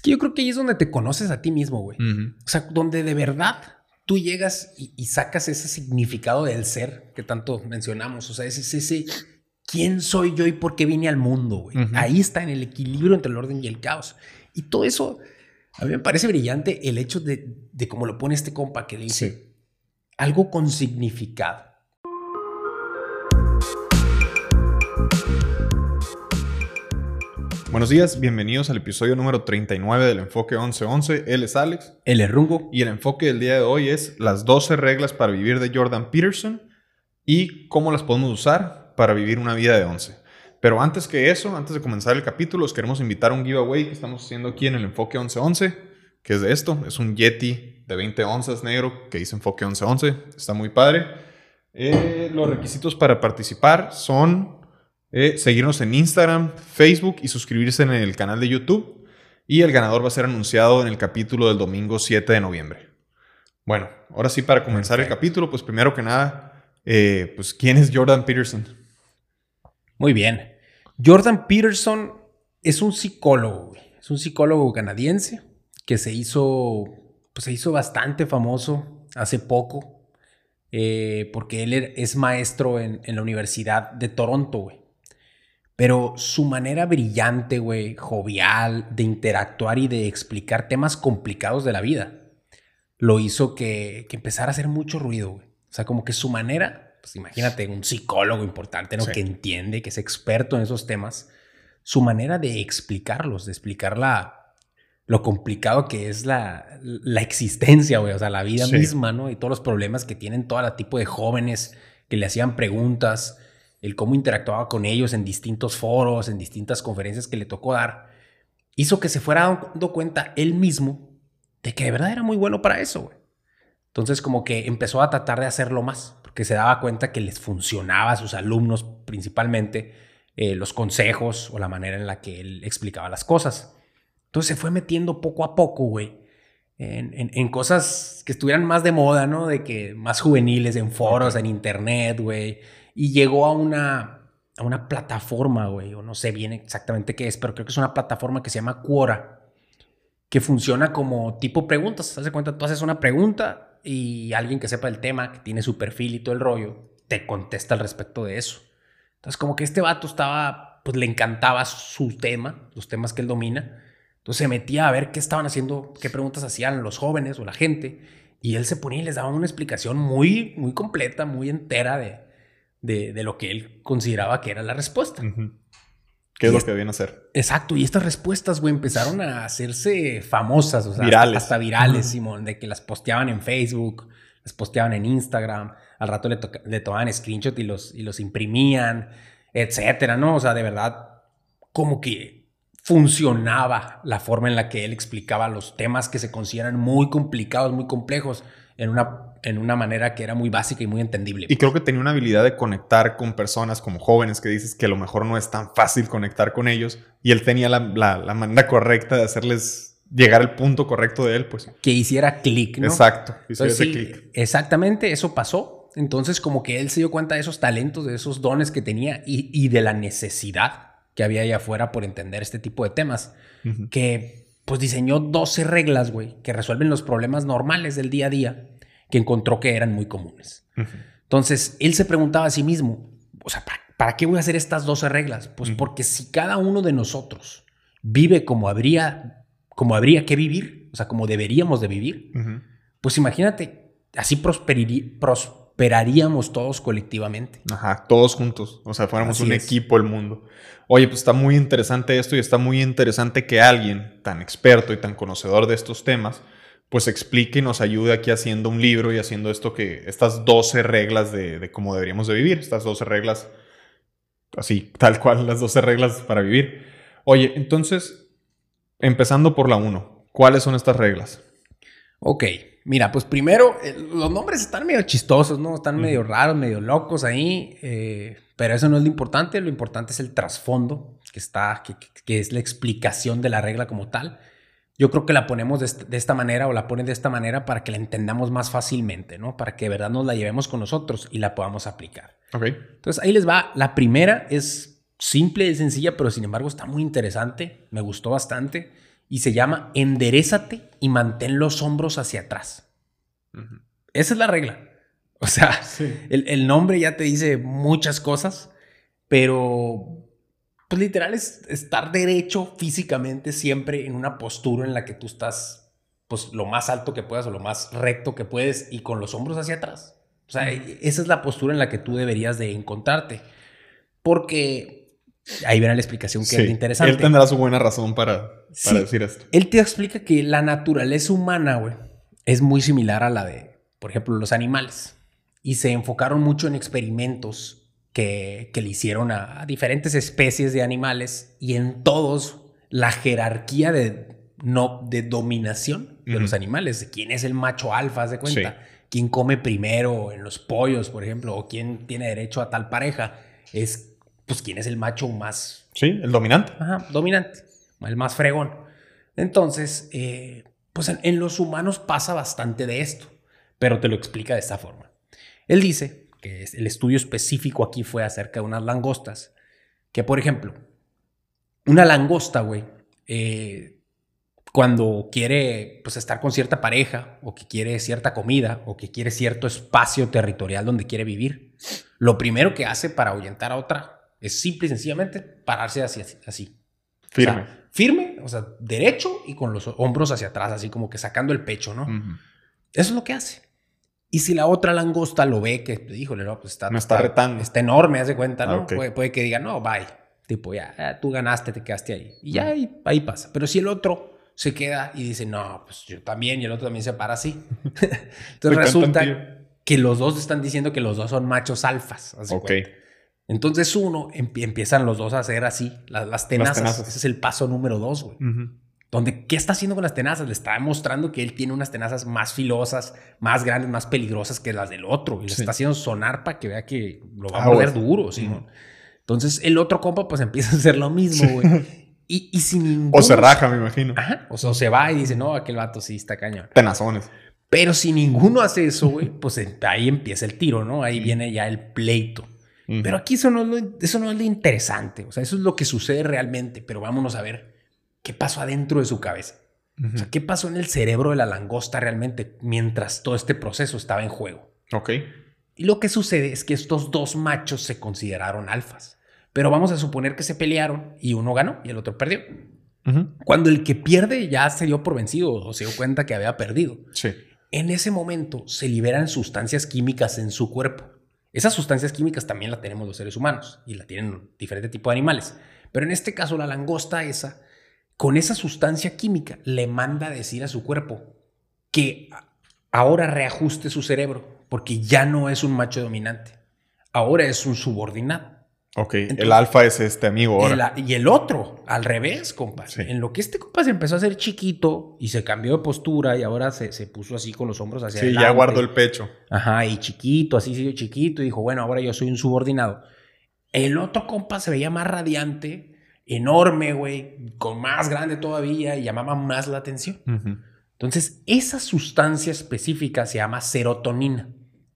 Es que yo creo que ahí es donde te conoces a ti mismo, güey. O sea, donde de verdad tú llegas y, sacas ese significado del ser que tanto mencionamos. O sea, ese, ese, quién soy yo y por qué vine al mundo, güey. Ahí está en el equilibrio entre el orden y el caos. Y todo eso, a mí me parece brillante el hecho de, de cómo lo pone este compa que dice algo con significado. Buenos días, bienvenidos al episodio número 39 del Enfoque 1111. Él es Alex. Él es Rungo. Y el enfoque del día de hoy es las 12 reglas para vivir de Jordan Peterson y cómo las podemos usar para vivir una vida de 11. Pero antes que eso, antes de comenzar el capítulo, os queremos invitar a un giveaway que estamos haciendo aquí en el Enfoque 1111, que es de esto. Es un Yeti de 20 onzas negro que dice Enfoque 1111. Está muy padre. Eh, los requisitos para participar son eh, seguirnos en Instagram, Facebook y suscribirse en el canal de YouTube. Y el ganador va a ser anunciado en el capítulo del domingo 7 de noviembre. Bueno, ahora sí, para comenzar el capítulo, pues primero que nada, eh, pues ¿quién es Jordan Peterson? Muy bien. Jordan Peterson es un psicólogo, es un psicólogo canadiense que se hizo, pues se hizo bastante famoso hace poco, eh, porque él es maestro en, en la Universidad de Toronto, güey. Pero su manera brillante, güey, jovial, de interactuar y de explicar temas complicados de la vida, lo hizo que, empezara a hacer mucho ruido, güey. O sea, como que su manera, pues imagínate, un psicólogo importante, ¿no? Que entiende, que es experto en esos temas, su manera de explicarlos, de explicar lo complicado que es la, existencia, güey, o sea, la vida misma, ¿no? Y todos los problemas que tienen todo tipo de jóvenes que le hacían preguntas el cómo interactuaba con ellos en distintos foros, en distintas conferencias que le tocó dar, hizo que se fuera dando cuenta él mismo de que de verdad era muy bueno para eso. Entonces como que empezó a tratar de hacerlo más, porque se daba cuenta que les funcionaba a sus alumnos principalmente eh, los consejos o la manera en la que él explicaba las cosas. Entonces se fue metiendo poco a poco, güey, en, en, cosas que estuvieran más de moda, ¿no? De que más juveniles, en foros, en internet, güey y llegó a una, a una plataforma, güey, o no sé bien exactamente qué es, pero creo que es una plataforma que se llama Quora, que funciona como tipo preguntas. Haz de cuenta, tú haces una pregunta y alguien que sepa el tema, que tiene su perfil y todo el rollo, te contesta al respecto de eso. Entonces, como que este vato estaba, pues le encantaba su tema, los temas que él domina. Entonces se metía a ver qué estaban haciendo, qué preguntas hacían los jóvenes o la gente. Y él se ponía y les daba una explicación muy, muy completa, muy entera de, de, lo que él consideraba que era la respuesta. ¿Qué es lo que debían hacer? Exacto, y estas respuestas, güey, empezaron a hacerse famosas, o sea, virales. Hasta, virales, Simón, de que las posteaban en Facebook, las posteaban en Instagram, al rato le, le tomaban screenshot y los, y los imprimían, etcétera, ¿no? O sea, de verdad, como que funcionaba la forma en la que él explicaba los temas que se consideran muy complicados, muy complejos, en una en una manera que era muy básica y muy entendible. Y creo que tenía una habilidad de conectar con personas como jóvenes que dices que a lo mejor no es tan fácil conectar con ellos y él tenía la, manera correcta de hacerles llegar al punto correcto de él, pues. Que hiciera clic, ¿no? Exacto, hiciera ese clic. Exactamente, eso pasó. Entonces como que él se dio cuenta de esos talentos, de esos dones que tenía y, de la necesidad que había allá afuera por entender este tipo de temas. Que pues diseñó 12 reglas, güey, que resuelven los problemas normales del día a día que encontró que eran muy comunes. Entonces, él se preguntaba a sí mismo, o sea, ¿para, qué voy a hacer estas 12 reglas? Pues porque si cada uno de nosotros vive como habría, como habría que vivir, o sea, como deberíamos de vivir, pues imagínate, así todos colectivamente. Ajá, todos juntos, o sea, fuéramos un equipo el mundo. Oye, pues está muy interesante esto y está muy interesante que alguien tan experto y tan conocedor de estos temas, pues explique y nos ayude aquí haciendo un libro y haciendo esto que, estas 12 reglas de, cómo deberíamos de vivir, estas 12 reglas, así, tal cual, las 12 reglas para vivir. Oye, entonces, empezando por la 1, ¿cuáles son estas reglas? Ok, mira, pues primero, eh, los nombres están medio chistosos, ¿no? Están medio raros, medio locos ahí, eh, pero eso no es lo importante, lo importante es el trasfondo, que está, que, que es la explicación de la regla como tal yo creo que la ponemos de, esta manera o la ponen de esta manera para que la entendamos más fácilmente, ¿no? Para que de verdad nos la llevemos con nosotros y la podamos aplicar. Ok. Entonces ahí les va. La primera es simple y sencilla, pero sin embargo está muy interesante. Me gustó bastante y se llama enderezate y mantén los hombros hacia atrás. Esa es la regla. O sea, el, el, nombre ya te dice muchas cosas, pero pues literal es estar derecho físicamente siempre en una postura en la que tú estás pues lo más alto que puedas o lo más recto que puedes y con los hombros hacia atrás. O sea, esa es la postura en la que tú deberías de encontrarte. Porque ahí viene la explicación que es interesante. Él tendrá su buena razón para, decir esto. Él te explica que la naturaleza humana, güey, es muy similar a la de, por ejemplo, los animales. Y se enfocaron mucho en experimentos que, le hicieron a, diferentes especies de animales y en todos la jerarquía de, no, de dominación de los animales, quién es el macho alfa, de cuenta, quién come primero en los pollos, por ejemplo, o quién tiene derecho a tal pareja, es pues quién es el macho más... Sí, el dominante. Ajá, dominante, el más fregón. Entonces, eh, pues en los humanos pasa bastante de esto, pero te lo explica de esta forma. Él dice que el estudio específico aquí fue acerca de unas langostas. Que, por ejemplo, una langosta, güey, eh, cuando quiere pues, estar con cierta pareja, o que quiere cierta comida, o que quiere cierto espacio territorial donde quiere vivir, lo primero que hace para ahuyentar a otra es simple y sencillamente pararse así. así. Firme. firme, o sea, derecho y con los hombros hacia atrás, así como que sacando el pecho, ¿no? Eso es lo que hace. Y si la otra langosta lo ve, que, híjole, no, pues está, Me está, retando. Está enorme, haz de cuenta, ¿no? Puede, que diga, no, bye. Tipo, ya, tú ganaste, te quedaste ahí. Y ya ahí, ahí, pasa. Pero si el otro se queda y dice, no, pues yo también, y el otro también se para así. Entonces resulta que los dos están diciendo que los dos son machos alfas. Ok. Entonces uno empiezan los dos a hacer así, las, tenazas. Ese es el paso número dos, güey. Donde, ¿qué está haciendo con las tenazas? Le está demostrando que él tiene unas tenazas más filosas, más grandes, más peligrosas que las del otro. Y le está haciendo sonar para que vea que lo va a ah, morder duro, ¿sí? Entonces, el otro compa, pues empieza a hacer lo mismo, güey. Y, y sin O se raja, me imagino. Ajá. O sea, se va y dice, no, aquel vato sí está cañón. Tenazones. Pero si ninguno hace eso, güey, pues ahí empieza el tiro, ¿no? Ahí viene ya el pleito. Pero aquí eso no, es lo, eso no es lo interesante. O sea, eso es lo que sucede realmente. Pero vámonos a ver qué pasó adentro de su cabeza. O sea, qué pasó en el cerebro de la langosta realmente mientras todo este proceso estaba en juego. Ok. Y lo que sucede es que estos dos machos se consideraron alfas. Pero vamos a suponer que se pelearon y uno ganó y el otro perdió. Cuando el que pierde ya se dio por vencido o se dio cuenta que había perdido. Sí. En ese momento se liberan sustancias químicas en su cuerpo. Esas sustancias químicas también las tenemos los seres humanos y la tienen diferentes tipos de animales. Pero en este caso la langosta esa con esa sustancia química le manda a decir a su cuerpo que ahora reajuste su cerebro, porque ya no es un macho dominante, ahora es un subordinado. Ok, el alfa es este amigo ahora. y el otro, al revés, compa. En lo que este compa se empezó a hacer chiquito y se cambió de postura y ahora se, puso así con los hombros hacia adelante. Sí, ya guardó el pecho. Ajá, y chiquito, así siguió chiquito y dijo, bueno, ahora yo soy un subordinado. El otro compa se veía más radiante, enorme, güey, con más grande todavía y llamaba más la atención. Entonces, esa sustancia específica se llama serotonina,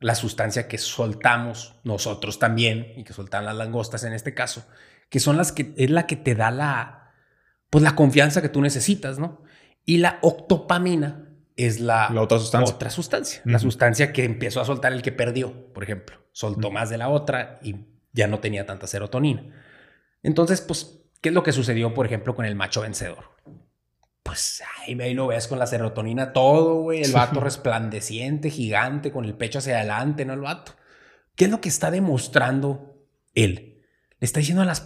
la sustancia que soltamos nosotros también y que soltan las langostas en este caso, que son las que es la que te da la pues la confianza que tú necesitas, ¿no? Y la octopamina es la, otra sustancia. Otra sustancia, la sustancia que empezó a soltar el que perdió, por ejemplo, soltó más de la otra y ya no tenía tanta serotonina. Entonces, pues ¿Qué es lo que sucedió, por ejemplo, con el macho vencedor? Pues ahí, lo ves con la serotonina todo, güey. El vato resplandeciente, gigante, con el pecho hacia adelante, ¿no? El vato. ¿Qué es lo que está demostrando él? Le está diciendo a las...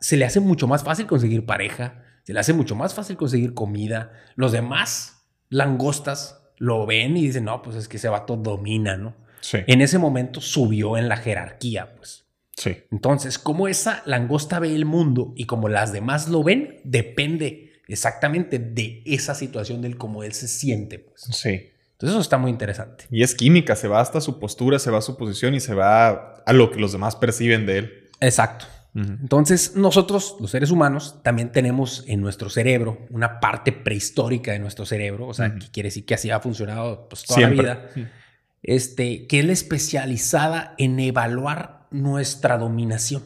se le hace mucho más fácil conseguir pareja, se le hace mucho más fácil conseguir comida. Los demás langostas lo ven y dicen, no, pues es que ese vato domina, ¿no? Sí. En ese momento subió en la jerarquía, pues. Sí. Entonces, cómo esa langosta ve el mundo y como las demás lo ven, depende exactamente de esa situación, del cómo él se siente. Pues. Sí. Entonces, eso está muy interesante. Y es química, se va hasta su postura, se va a su posición y se va a lo que los demás perciben de él. Exacto. Entonces, nosotros, los seres humanos, también tenemos en nuestro cerebro una parte prehistórica de nuestro cerebro, o sea, que quiere decir que así ha funcionado pues, toda la vida, este, que es la especializada en evaluar nuestra dominación,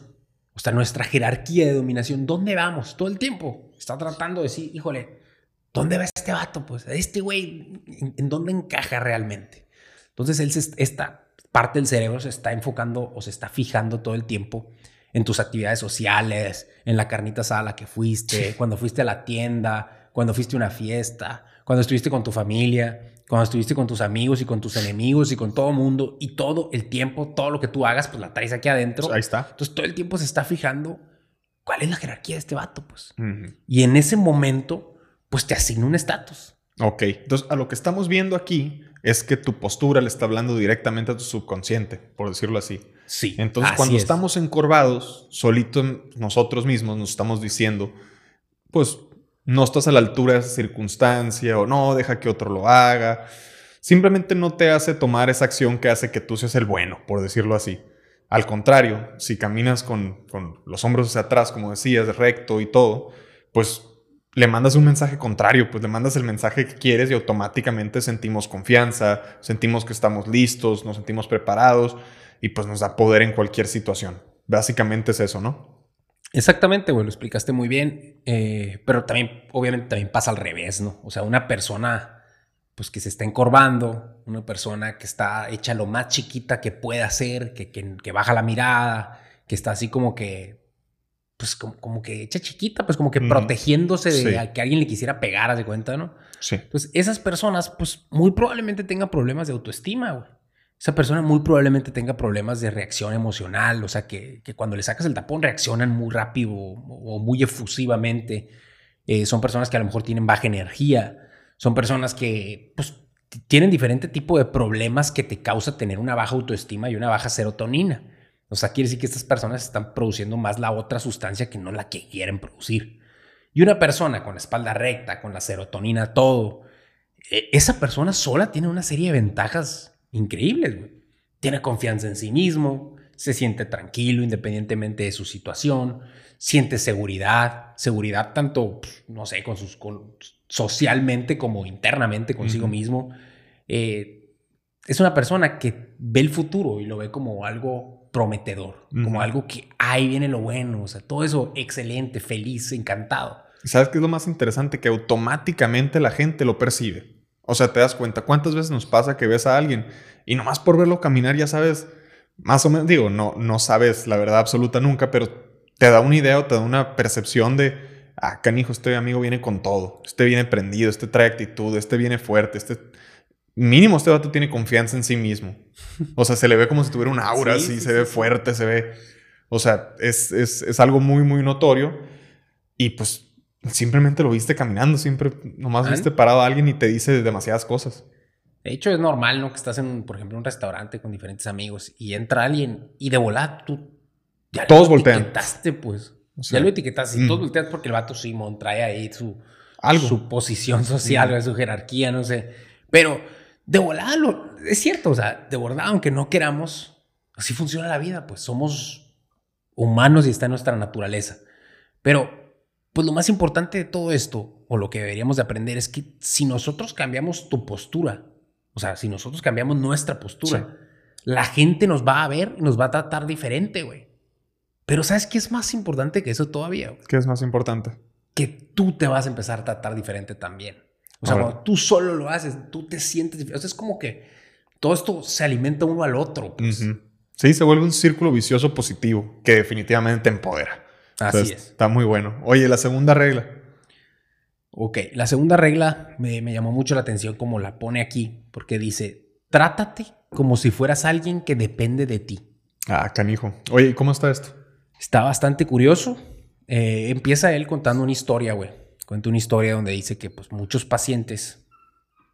o sea, nuestra jerarquía de dominación. ¿Dónde vamos? Todo el tiempo. Está tratando de decir, híjole, ¿dónde va este vato? Pues este güey, ¿en, dónde encaja realmente? Entonces, él esta parte del cerebro se está enfocando o se está fijando todo el tiempo en tus actividades sociales, en la carnita asada a la que fuiste, cuando fuiste a la tienda, cuando fuiste a una fiesta, cuando estuviste con tu familia, cuando estuviste con tus amigos y con tus enemigos y con todo el mundo y todo el tiempo, todo lo que tú hagas, pues la traes aquí adentro. Ahí está. Entonces todo el tiempo se está fijando cuál es la jerarquía de este vato, pues. Y en ese momento, pues te asigna un estatus. Ok, entonces a lo que estamos viendo aquí es que tu postura le está hablando directamente a tu subconsciente, por decirlo así. Sí. Entonces cuando estamos encorvados, solito nosotros mismos nos estamos diciendo, pues no estás a la altura de esa circunstancia o no, deja que otro lo haga. Simplemente no te hace tomar esa acción que hace que tú seas el bueno, por decirlo así. Al contrario, si caminas con, los hombros hacia atrás, como decías, recto y todo, pues le mandas un mensaje contrario, pues le mandas el mensaje que quieres y automáticamente sentimos confianza, sentimos que estamos listos, nos sentimos preparados y pues nos da poder en cualquier situación. Básicamente es eso, ¿no? Exactamente, güey, lo explicaste muy bien, eh, pero también, obviamente, también pasa al revés, ¿no? O sea, una persona, pues que se está encorvando, una persona que está hecha lo más chiquita que puede hacer, que, que, baja la mirada, que está así como que, pues como, que hecha chiquita, pues como que protegiéndose de que alguien le quisiera pegar, haz de cuenta, ¿no? Sí. Entonces, esas personas, pues muy probablemente tengan problemas de autoestima, güey esa persona muy probablemente tenga problemas de reacción emocional, o sea, que, cuando le sacas el tapón reaccionan muy rápido o, muy efusivamente. Eh, son personas que a lo mejor tienen baja energía, son personas que pues, tienen diferente tipo de problemas que te causa tener una baja autoestima y una baja serotonina. O sea, quiere decir que estas personas están produciendo más la otra sustancia que no la que quieren producir. Y una persona con la espalda recta, con la serotonina, todo, e, esa persona sola tiene una serie de ventajas increíbles. Tiene confianza en sí mismo, se siente tranquilo independientemente de su situación, siente seguridad, seguridad tanto, pues, no sé, con sus, socialmente como internamente consigo mismo. Eh, es una persona que ve el futuro y lo ve como algo prometedor, como algo que ahí viene lo bueno, o sea, todo eso excelente, feliz, encantado. ¿Sabes qué es lo más interesante? Que automáticamente la gente lo percibe. O sea, te das cuenta, ¿cuántas veces nos pasa que ves a alguien y nomás por verlo caminar ya sabes, más o menos, digo, no, no sabes la verdad absoluta nunca, pero te da una idea o te da una percepción de, ah, canijo, este amigo viene con todo, este viene prendido, este trae actitud, este viene fuerte, este... Mínimo este vato tiene confianza en sí mismo. O sea, se le ve como si tuviera un aura, sí, se ve fuerte, se ve... O sea, es, es, es algo muy, muy notorio. Y pues Simplemente lo viste caminando, siempre nomás viste parado a alguien y te dice demasiadas cosas. De hecho, es normal, ¿no? Que estás en, por ejemplo, un restaurante con diferentes amigos y entra alguien y de volada tú ya todos lo ya lo etiquetaste. Y todos mm. volteas porque el vato Simón trae ahí su, Algo. su posición social, su jerarquía, no sé. Pero de volada lo, es cierto, o sea, de volada, aunque no queramos, así funciona la vida, pues somos humanos y está en nuestra naturaleza. Pero pues lo más importante de todo esto, o lo que deberíamos de aprender, es que si nosotros cambiamos tu postura, o sea, si nosotros cambiamos nuestra postura, la gente nos va a ver y nos va a tratar diferente, güey. Pero ¿sabes qué es más importante que eso todavía? ¿Qué es más importante? Que tú te vas a empezar a tratar diferente también. O sea, cuando tú solo lo haces, tú te sientes diferente. O sea, es como que todo esto se alimenta uno al otro. Pues. Sí, se vuelve un círculo vicioso positivo que definitivamente te empodera. Así es. Está muy bueno. Oye, la segunda regla. Ok, la segunda regla me, llamó mucho la atención como la pone aquí, porque dice, trátate como si fueras alguien que depende de ti. Ah, canijo. Oye, ¿y cómo está esto? Está bastante curioso. Eh, empieza él contando una historia, güey. Cuenta una historia donde dice que pues, muchos pacientes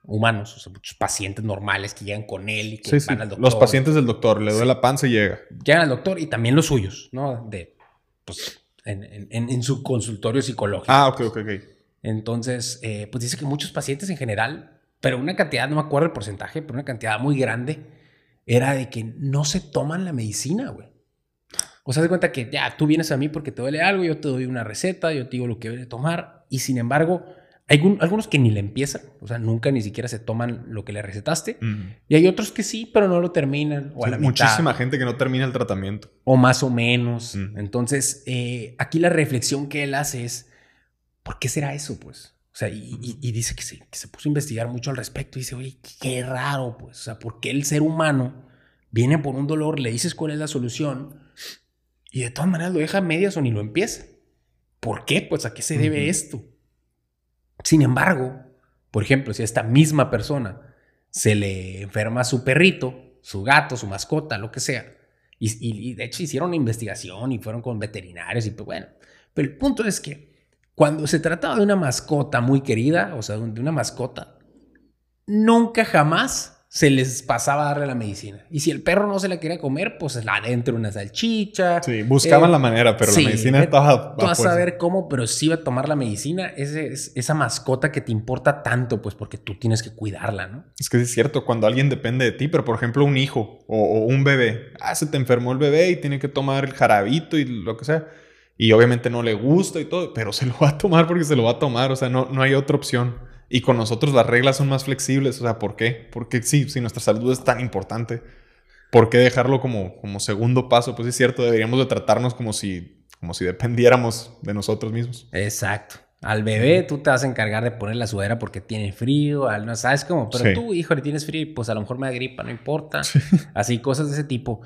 humanos, o sea, muchos pacientes normales que llegan con él y que van al doctor. Los pacientes del doctor, le duele la panza y llega. Llegan al doctor y también los suyos, ¿no? De, pues, en, su consultorio psicológico. Ah, ok, ok, ok. Entonces, eh, pues dice que muchos pacientes en general, pero una cantidad, no me acuerdo el porcentaje, pero una cantidad muy grande, era de que no se toman la medicina, güey. O sea, de cuenta que ya tú vienes a mí porque te duele algo, yo te doy una receta, yo te digo lo que debes tomar, y sin embargo, hay algunos que ni le empiezan, o sea, nunca ni siquiera se toman lo que le recetaste. Y hay otros que sí, pero no lo terminan. O muchísima gente que no termina el tratamiento. O más o menos. Entonces, eh, aquí la reflexión que él hace es, ¿por qué será eso, pues? O sea, y, dice que se, que se, puso a investigar mucho al respecto. Y dice, oye, qué raro, pues. O sea, ¿por qué el ser humano viene por un dolor, le dices cuál es la solución y de todas maneras lo deja a medias o ni lo empieza? ¿Por qué? Pues a qué se debe esto. Sin embargo, por ejemplo, si a esta misma persona se le enferma su perrito, su gato, su mascota, lo que sea, y, de hecho hicieron una investigación y fueron con veterinarios y pues bueno, pero el punto es que cuando se trataba de una mascota muy querida, o sea, de una mascota, nunca jamás se les pasaba a darle la medicina. Y si el perro no se la quería comer, pues la adentro una salchicha. Sí, buscaban eh, la manera, pero la medicina estaba... Tú vas a saber cómo, pero sí va a tomar la medicina. Ese, es, esa mascota que te importa tanto, pues porque tú tienes que cuidarla, ¿no? Es que es cierto, cuando alguien depende de ti, pero por ejemplo un hijo o, un bebé. Ah, se te enfermó el bebé y tiene que tomar el jarabito y lo que sea. Y obviamente no le gusta y todo, pero se lo va a tomar porque se lo va a tomar. O sea, no, no hay otra opción. Y con nosotros las reglas son más flexibles. O sea, ¿por qué? Porque sí, si nuestra salud es tan importante, ¿por qué dejarlo como, como segundo paso? Pues es cierto, deberíamos de tratarnos como si, como si dependiéramos de nosotros mismos. Exacto. Al bebé tú te vas a encargar de poner la sudadera porque tiene frío, al, no sabes cómo, pero tú, hijo, le tienes frío, pues a lo mejor me da gripa, no importa. Así, cosas de ese tipo.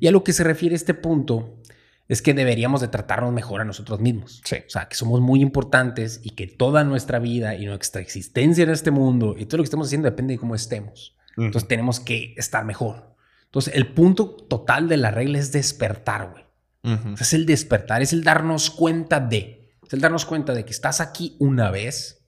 Y a lo que se refiere este punto es que deberíamos de tratarnos mejor a nosotros mismos. Sí. O sea, que somos muy importantes y que toda nuestra vida y nuestra existencia en este mundo y todo lo que estamos haciendo depende de cómo estemos. Entonces tenemos que estar mejor. Entonces el punto total de la regla es despertar, güey. Es el despertar, es el darnos cuenta de, es el darnos cuenta de que estás aquí una vez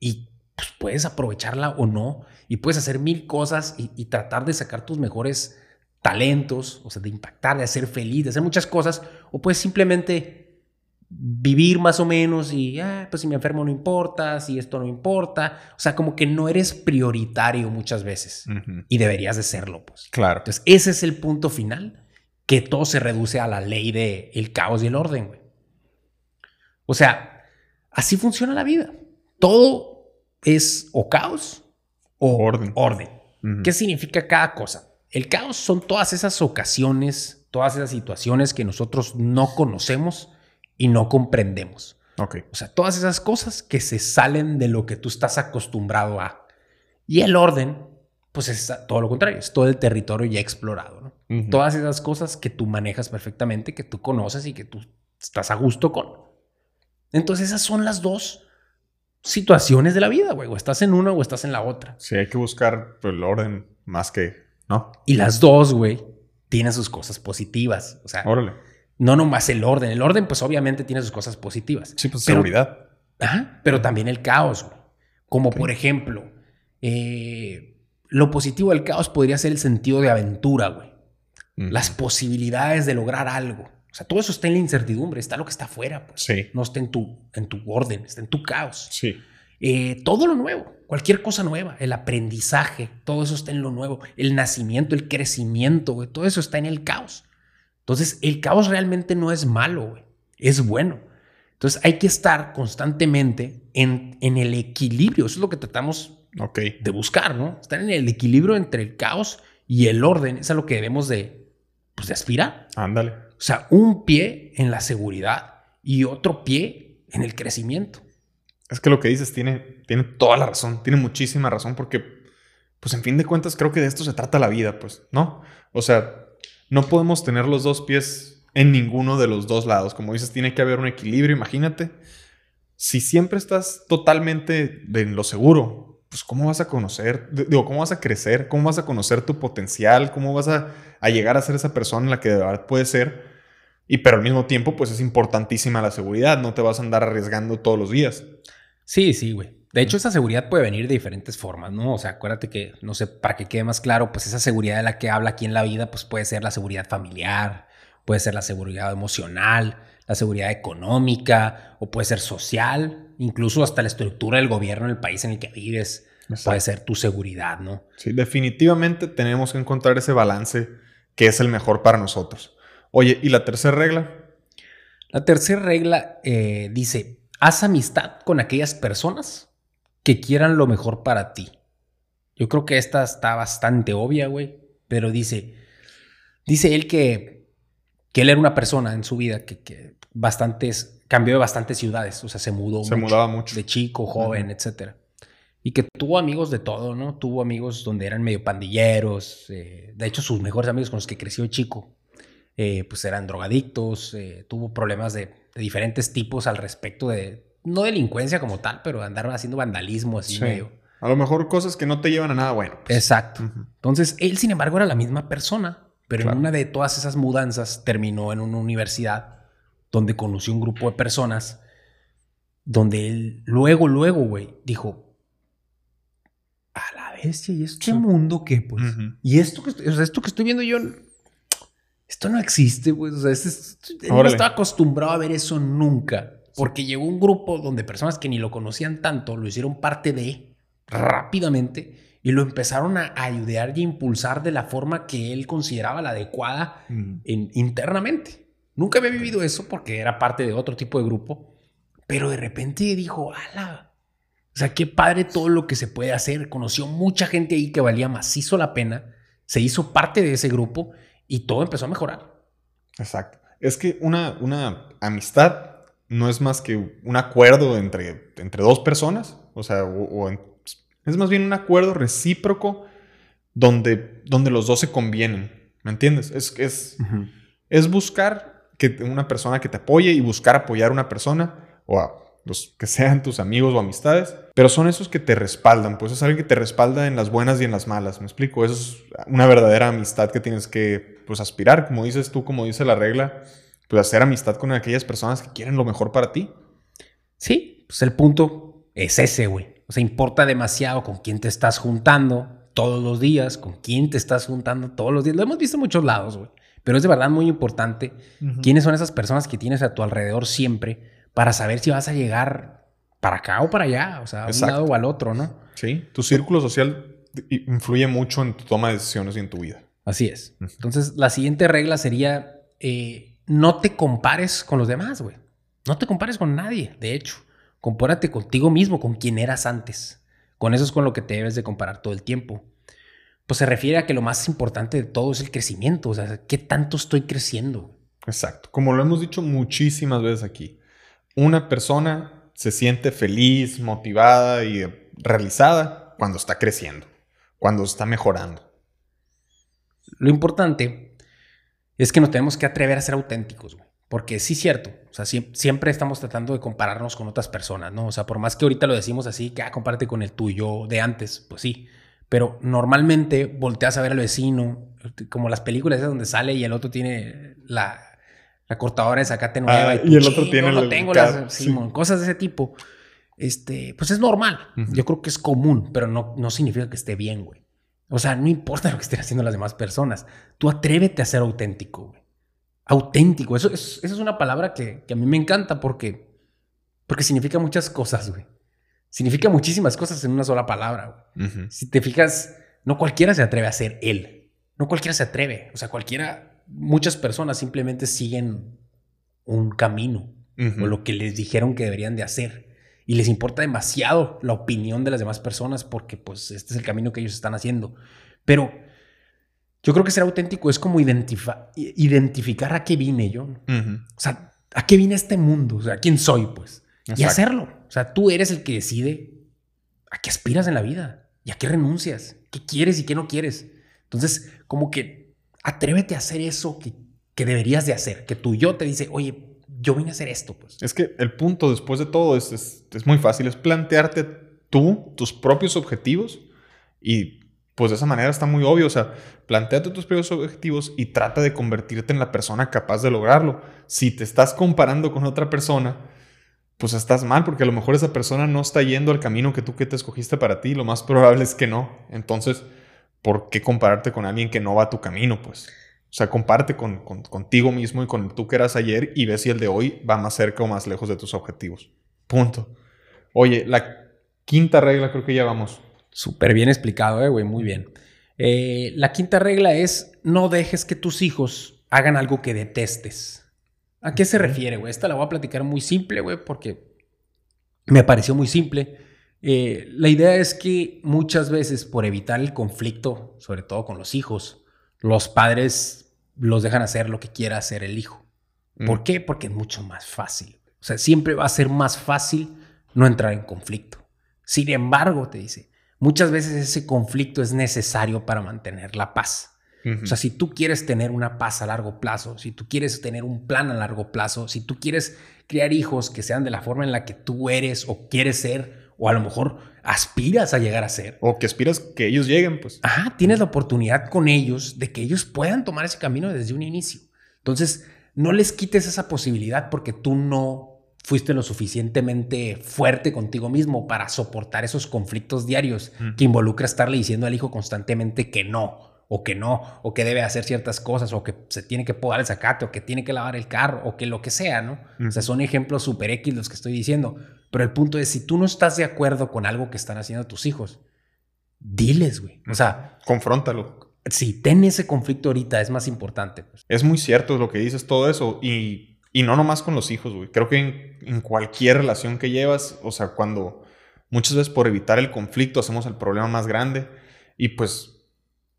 y pues, puedes aprovecharla o no y puedes hacer mil cosas y, y tratar de sacar tus mejores talentos, o sea, de impactar, de hacer feliz, de hacer muchas cosas, o puedes simplemente vivir más o menos y, ah, pues si me enfermo no importa, si esto no importa, o sea, como que no eres prioritario muchas veces y deberías de serlo, pues. Claro. Entonces, ese es el punto final, que todo se reduce a la ley del el caos y el orden, güey. O sea, así funciona la vida. Todo es o caos o orden. orden. ¿Qué significa cada cosa? El caos son todas esas ocasiones, todas esas situaciones que nosotros no conocemos y no comprendemos. Okay. O sea, todas esas cosas que se salen de lo que tú estás acostumbrado a. Y el orden, pues es todo lo contrario, es todo el territorio ya explorado. ¿no? Todas esas cosas que tú manejas perfectamente, que tú conoces y que tú estás a gusto con. Entonces esas son las dos situaciones de la vida, güey. O estás en una o estás en la otra. Sí, hay que buscar el orden más que y las dos, güey, tienen sus cosas positivas. O sea, no nomás el orden. El orden, pues obviamente tiene sus cosas positivas. Sí, pues seguridad. Ajá, pero también el caos, güey. Como por ejemplo, eh, lo positivo del caos podría ser el sentido de aventura, güey. Las posibilidades de lograr algo. O sea, todo eso está en la incertidumbre, está lo que está afuera, pues. Sí. No está en tu, en tu orden, está en tu caos. Sí. Eh, todo lo nuevo, cualquier cosa nueva, el aprendizaje, todo eso está en lo nuevo, el nacimiento, el crecimiento, todo eso está en el caos. Entonces, el caos realmente no es malo, es bueno. Entonces, hay que estar constantemente en, en el equilibrio, eso es lo que tratamos de buscar, ¿no? Estar en el equilibrio entre el caos y el orden, es a lo que debemos de, pues, de aspirar. Ándale. O sea, un pie en la seguridad y otro pie en el crecimiento. Es que lo que dices tiene, tiene toda la razón, tiene muchísima razón, porque, pues en fin de cuentas, creo que de esto se trata la vida, pues, ¿no? O sea, no podemos tener los dos pies en ninguno de los dos lados. Como dices, tiene que haber un equilibrio, imagínate. Si siempre estás totalmente en lo seguro, pues ¿cómo vas a conocer? Digo, ¿cómo vas a crecer? ¿Cómo vas a conocer tu potencial? ¿Cómo vas a, a llegar a ser esa persona en la que de verdad puedes ser? Y pero al mismo tiempo, pues es importantísima la seguridad, no te vas a andar arriesgando todos los días. Sí, sí, güey. De hecho, esa seguridad puede venir de diferentes formas, ¿no? O sea, acuérdate que, no sé, para que quede más claro, pues esa seguridad de la que habla aquí en la vida, pues puede ser la seguridad familiar, puede ser la seguridad emocional, la seguridad económica, o puede ser social, incluso hasta la estructura del gobierno en el país en el que vives, puede ser tu seguridad, ¿no? Sí, definitivamente tenemos que encontrar ese balance que es el mejor para nosotros. Oye, ¿y la tercera regla? La tercera regla eh, dice, haz amistad con aquellas personas que quieran lo mejor para ti. Yo creo que esta está bastante obvia, güey. Pero dice, dice él que, que él era una persona en su vida que, que bastantes, cambió de bastantes ciudades, o sea, se mudó. Se mudaba mucho. De chico, joven, etcétera. Y que tuvo amigos de todo, ¿no? Tuvo amigos donde eran medio pandilleros. eh, de hecho, sus mejores amigos con los que creció chico, eh, pues eran drogadictos. eh, tuvo problemas de, de diferentes tipos al respecto de, no delincuencia como tal, pero andar haciendo vandalismo así Sí. medio. A lo mejor cosas que no te llevan a nada bueno. pues. Exacto. Entonces, él, sin embargo, era la misma persona, pero Claro. en una de todas esas mudanzas terminó en una universidad donde conoció un grupo de personas donde él luego, luego, güey, dijo, a la bestia, ¿y este Sí. mundo qué, pues? Y esto que, estoy- o sea, esto que estoy viendo yo, esto no existe, pues, o sea, este no estaba acostumbrado a ver eso nunca, porque llegó un grupo donde personas que ni lo conocían tanto lo hicieron parte de rápidamente y lo empezaron a ayudar y a impulsar de la forma que él consideraba la adecuada Mm. en- internamente. Nunca había vivido eso porque era parte de otro tipo de grupo, pero de repente dijo, ala, o sea, qué padre todo lo que se puede hacer. Conoció mucha gente ahí que valía macizo la pena, se hizo parte de ese grupo y todo empezó a mejorar. Exacto. Es que una, una amistad no es más que un acuerdo entre, entre dos personas. O sea, o- o en- es más bien un acuerdo recíproco donde, donde los dos se convienen. ¿Me entiendes? Es, es, es buscar que una persona que te apoye y buscar apoyar a una persona o a los que sean tus amigos o amistades, pero son esos que te respaldan, pues es alguien que te respalda en las buenas y en las malas, ¿me explico? Eso es una verdadera amistad que tienes que pues aspirar, como dices tú, como dice la regla, pues hacer amistad con aquellas personas que quieren lo mejor para ti. Sí, pues el punto es ese, güey. O sea, importa demasiado con quién te estás juntando todos los días, con quién te estás juntando todos los días. Lo hemos visto en muchos lados, güey. Pero es de verdad muy importante quiénes son esas personas que tienes a tu alrededor siempre para saber si vas a llegar para acá o para allá, o sea, a un lado o al otro, ¿no? Sí, tu círculo social influye mucho en tu toma de decisiones y en tu vida. Así es. Entonces, la siguiente regla sería, eh, no te compares con los demás, güey. No te compares con nadie, de hecho. Compárate contigo mismo, con quien eras antes. Con eso es con lo que te debes de comparar todo el tiempo. Pues se refiere a que lo más importante de todo es el crecimiento. O sea, ¿qué tanto estoy creciendo? Exacto. Como lo hemos dicho muchísimas veces aquí, una persona se siente feliz, motivada y realizada cuando está creciendo, cuando está mejorando. Lo importante es que nos tenemos que atrever a ser auténticos, güey. Porque sí es cierto, o sea, siem- siempre estamos tratando de compararnos con otras personas, ¿no? O sea, por más que ahorita lo decimos así, que ah, compárate con el tuyo de antes, pues sí. Pero normalmente volteas a ver al vecino, como las películas esas donde sale y el otro tiene la, la cortadora de zacate nueva Ah, tú, y el otro "Chin, tiene no el tengo carro", las, sí. Simón, cosas de ese tipo. Este, pues es normal. Yo creo que es común, pero no, no significa que esté bien, güey. O sea, no importa lo que estén haciendo las demás personas. Tú atrévete a ser auténtico, güey. Auténtico. Eso es, esa es una palabra que, que a mí me encanta porque, porque significa muchas cosas, güey. Significa muchísimas cosas en una sola palabra, güey. Si te fijas, no cualquiera se atreve a ser él. No cualquiera se atreve. O sea, cualquiera, muchas personas simplemente siguen un camino o lo que les dijeron que deberían de hacer. Y les importa demasiado la opinión de las demás personas porque pues este es el camino que ellos están haciendo. Pero yo creo que ser auténtico es como identificar a qué vine yo. O sea, a qué vine a este mundo. O sea, quién soy pues. Y hacerlo. O sea, tú eres el que decide a qué aspiras en la vida y a qué renuncias, qué quieres y qué no quieres. Entonces, como que atrévete a hacer eso que, que deberías de hacer, que tu yo te dice, oye, yo vine a hacer esto, pues. Es que el punto después de todo es, es, es muy fácil, es plantearte tú tus propios objetivos y pues de esa manera está muy obvio, o sea, planteate tus propios objetivos y trata de convertirte en la persona capaz de lograrlo. Si te estás comparando con otra persona, pues estás mal porque a lo mejor esa persona no está yendo al camino que tú que te escogiste para ti, lo más probable es que no. Entonces, ¿por qué compararte con alguien que no va a tu camino, pues? O sea, comparte con, con- contigo mismo y con el tú que eras ayer y ve si el de hoy va más cerca o más lejos de tus objetivos. Punto. Oye, la quinta regla creo que ya vamos. Súper bien explicado, eh, güey, muy bien. Eh, la quinta regla es no dejes que tus hijos hagan algo que detestes. ¿A qué se refiere, güey? Esta la voy a platicar muy simple, güey, porque me pareció muy simple. Eh, la idea es que muchas veces por evitar el conflicto, sobre todo con los hijos, los padres los dejan hacer lo que quiera hacer el hijo. ¿Por Mm. qué? Porque es mucho más fácil. O sea, siempre va a ser más fácil no entrar en conflicto. Sin embargo, te dice, muchas veces ese conflicto es necesario para mantener la paz. O sea, si tú quieres tener una paz a largo plazo, si tú quieres tener un plan a largo plazo, si tú quieres criar hijos que sean de la forma en la que tú eres o quieres ser, o a lo mejor aspiras a llegar a ser. O que aspiras que ellos lleguen, pues. Ajá, tienes la oportunidad con ellos de que ellos puedan tomar ese camino desde un inicio. Entonces, no les quites esa posibilidad porque tú no fuiste lo suficientemente fuerte contigo mismo para soportar esos conflictos diarios que involucra estarle diciendo al hijo constantemente que no, o que no, o que debe hacer ciertas cosas, o que se tiene que podar el zacate, o que tiene que lavar el carro, o que lo que sea, ¿no? O sea, son ejemplos super X los que estoy diciendo. Pero el punto es, si tú no estás de acuerdo con algo que están haciendo tus hijos, diles, güey. O sea, confróntalo. Si ten ese conflicto ahorita, es más importante. Pues. Es muy cierto lo que dices, todo eso, y y no nomás con los hijos, güey. Creo que en, cualquier relación que llevas, o sea, cuando muchas veces por evitar el conflicto hacemos el problema más grande y pues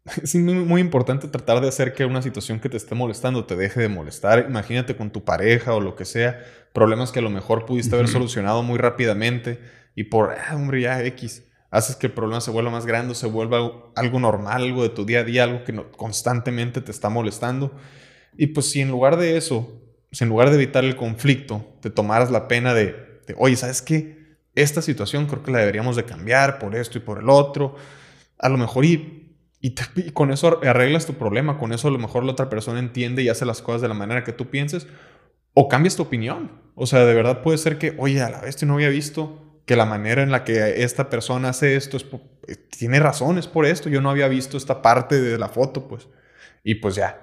es muy, importante tratar de hacer que una situación que te esté molestando te deje de molestar. Imagínate con tu pareja o lo que sea, problemas que a lo mejor pudiste haber solucionado muy rápidamente y por, ah, hombre, ya X, haces que el problema se vuelva más grande, se vuelva algo normal, algo de tu día a día, algo que constantemente te está molestando. Y pues si en lugar de eso pues, en lugar de evitar el conflicto, te tomaras la pena de, oye, ¿sabes qué? Esta situación creo que la deberíamos de cambiar por esto y por el otro. A lo mejor y, y, con eso arreglas tu problema, con eso a lo mejor la otra persona entiende y hace las cosas de la manera que tú pienses, o cambias tu opinión. O sea, de verdad puede ser que, oye, a la vez no había visto que la manera en la que esta persona hace esto es eh, tiene razones por esto. Yo no había visto esta parte de la foto, pues. Y pues ya.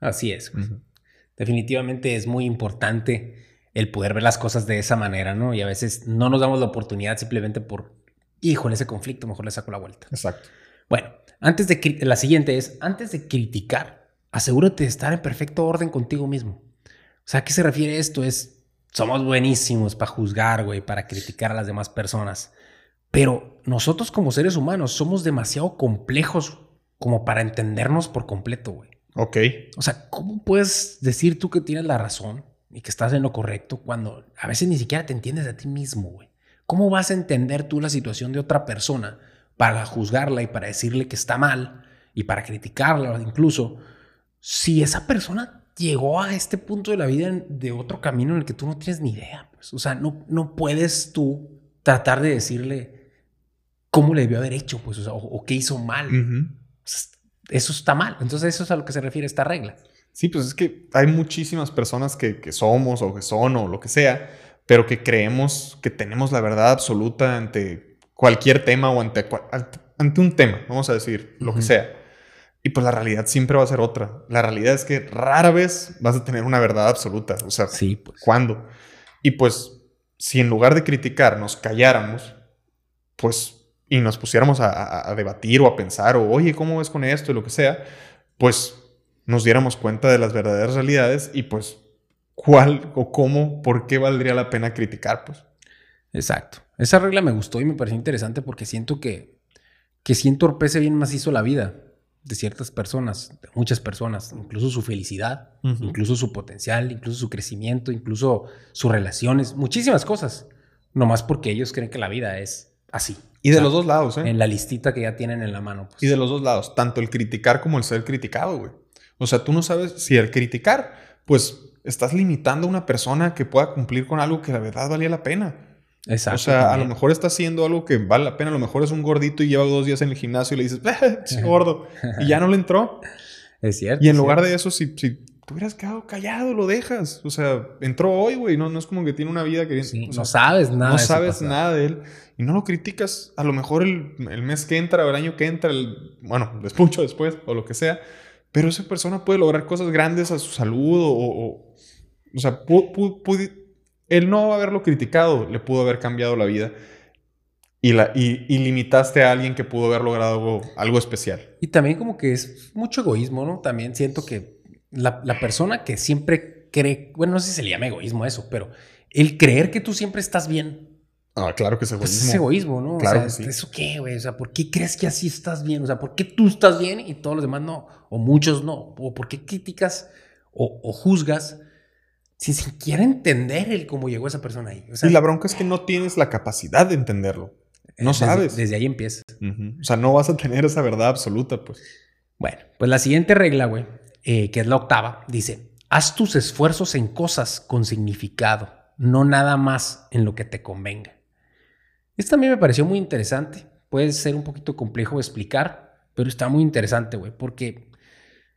Así es. Definitivamente es muy importante el poder ver las cosas de esa manera, ¿no? Y a veces no nos damos la oportunidad simplemente por, híjole, ese conflicto, mejor le saco la vuelta. Exacto. Bueno, antes de, la siguiente es, antes de criticar, asegúrate de estar en perfecto orden contigo mismo. O sea, ¿a qué se refiere esto? Es, somos buenísimos para juzgar, güey, para criticar a las demás personas. Pero nosotros como seres humanos somos demasiado complejos como para entendernos por completo, güey. Ok. O sea, ¿cómo puedes decir tú que tienes la razón y que estás en lo correcto cuando a veces ni siquiera te entiendes a ti mismo, güey? ¿Cómo vas a entender tú la situación de otra persona para juzgarla y para decirle que está mal y para criticarla incluso si esa persona llegó a este punto de la vida de otro camino en el que tú no tienes ni idea? Pues? O sea, no, no puedes tú tratar de decirle cómo le debió haber hecho, pues, o, qué hizo mal eso está mal. Entonces eso es a lo que se refiere esta regla. Sí, pues es que hay muchísimas personas que, somos o que son o lo que sea, pero que creemos que tenemos la verdad absoluta ante cualquier tema o ante, ante un tema, vamos a decir, lo que sea. Y pues la realidad siempre va a ser otra. La realidad es que rara vez vas a tener una verdad absoluta. O sea, sí, pues. ¿cuándo? Y pues si en lugar de criticar nos calláramos, pues y nos pusiéramos a, debatir o a pensar, o oye, ¿cómo ves con esto? y lo que sea, pues nos diéramos cuenta de las verdaderas realidades y pues cuál o cómo, por qué valdría la pena criticar, pues. Exacto. Esa regla me gustó y me pareció interesante porque siento que, que sí entorpece bien macizo la vida de ciertas personas, de muchas personas, incluso su felicidad, incluso su potencial, incluso su crecimiento, incluso sus relaciones, muchísimas cosas, nomás porque ellos creen que la vida es así. Y de los dos lados, ¿eh? En la listita que ya tienen en la mano. Pues. Y de los dos lados, tanto el criticar como el ser criticado, güey. O sea, tú no sabes si el criticar, pues estás limitando a una persona que pueda cumplir con algo que la verdad valía la pena. Exacto. O sea, a lo mejor está haciendo algo que vale la pena. A lo mejor es un gordito y lleva dos días en el gimnasio y le dices, ¡eh, gordo! y ya no le entró. Es cierto. Y en lugar de eso, si, si te hubieras quedado callado, lo dejas. O sea, entró hoy, güey. No, no es como que tiene una vida que... no sabes nada. No sabes nada de él. Y no lo criticas. A lo mejor el, mes que entra o el año que entra, el, bueno, mucho después o lo que sea. Pero esa persona puede lograr cosas grandes a su salud o... O, sea, él no haberlo criticado le pudo haber cambiado la vida. Y, la, y, y, limitaste a alguien que pudo haber logrado algo, algo especial. Y también como que es mucho egoísmo, ¿no? También siento que la, persona que siempre cree, bueno, no sé si se le llama egoísmo a eso, pero el creer que tú siempre estás bien. Ah, claro que es egoísmo. Pues es egoísmo, ¿no? Claro o sea, ¿Eso qué, güey? O sea, ¿por qué crees que así estás bien? O sea, ¿por qué tú estás bien y todos los demás no? O muchos no. ¿O por qué criticas o, juzgas sin siquiera entender el cómo llegó esa persona ahí. y la bronca es que no tienes la capacidad de entenderlo. No sabes. Desde ahí empieza. O sea, no vas a tener esa verdad absoluta, pues. Bueno, pues la siguiente regla, güey, eh, que es la octava, dice, haz tus esfuerzos en cosas con significado, no nada más en lo que te convenga. Esto también me pareció muy interesante. Puede ser un poquito complejo de explicar, pero está muy interesante, güey, porque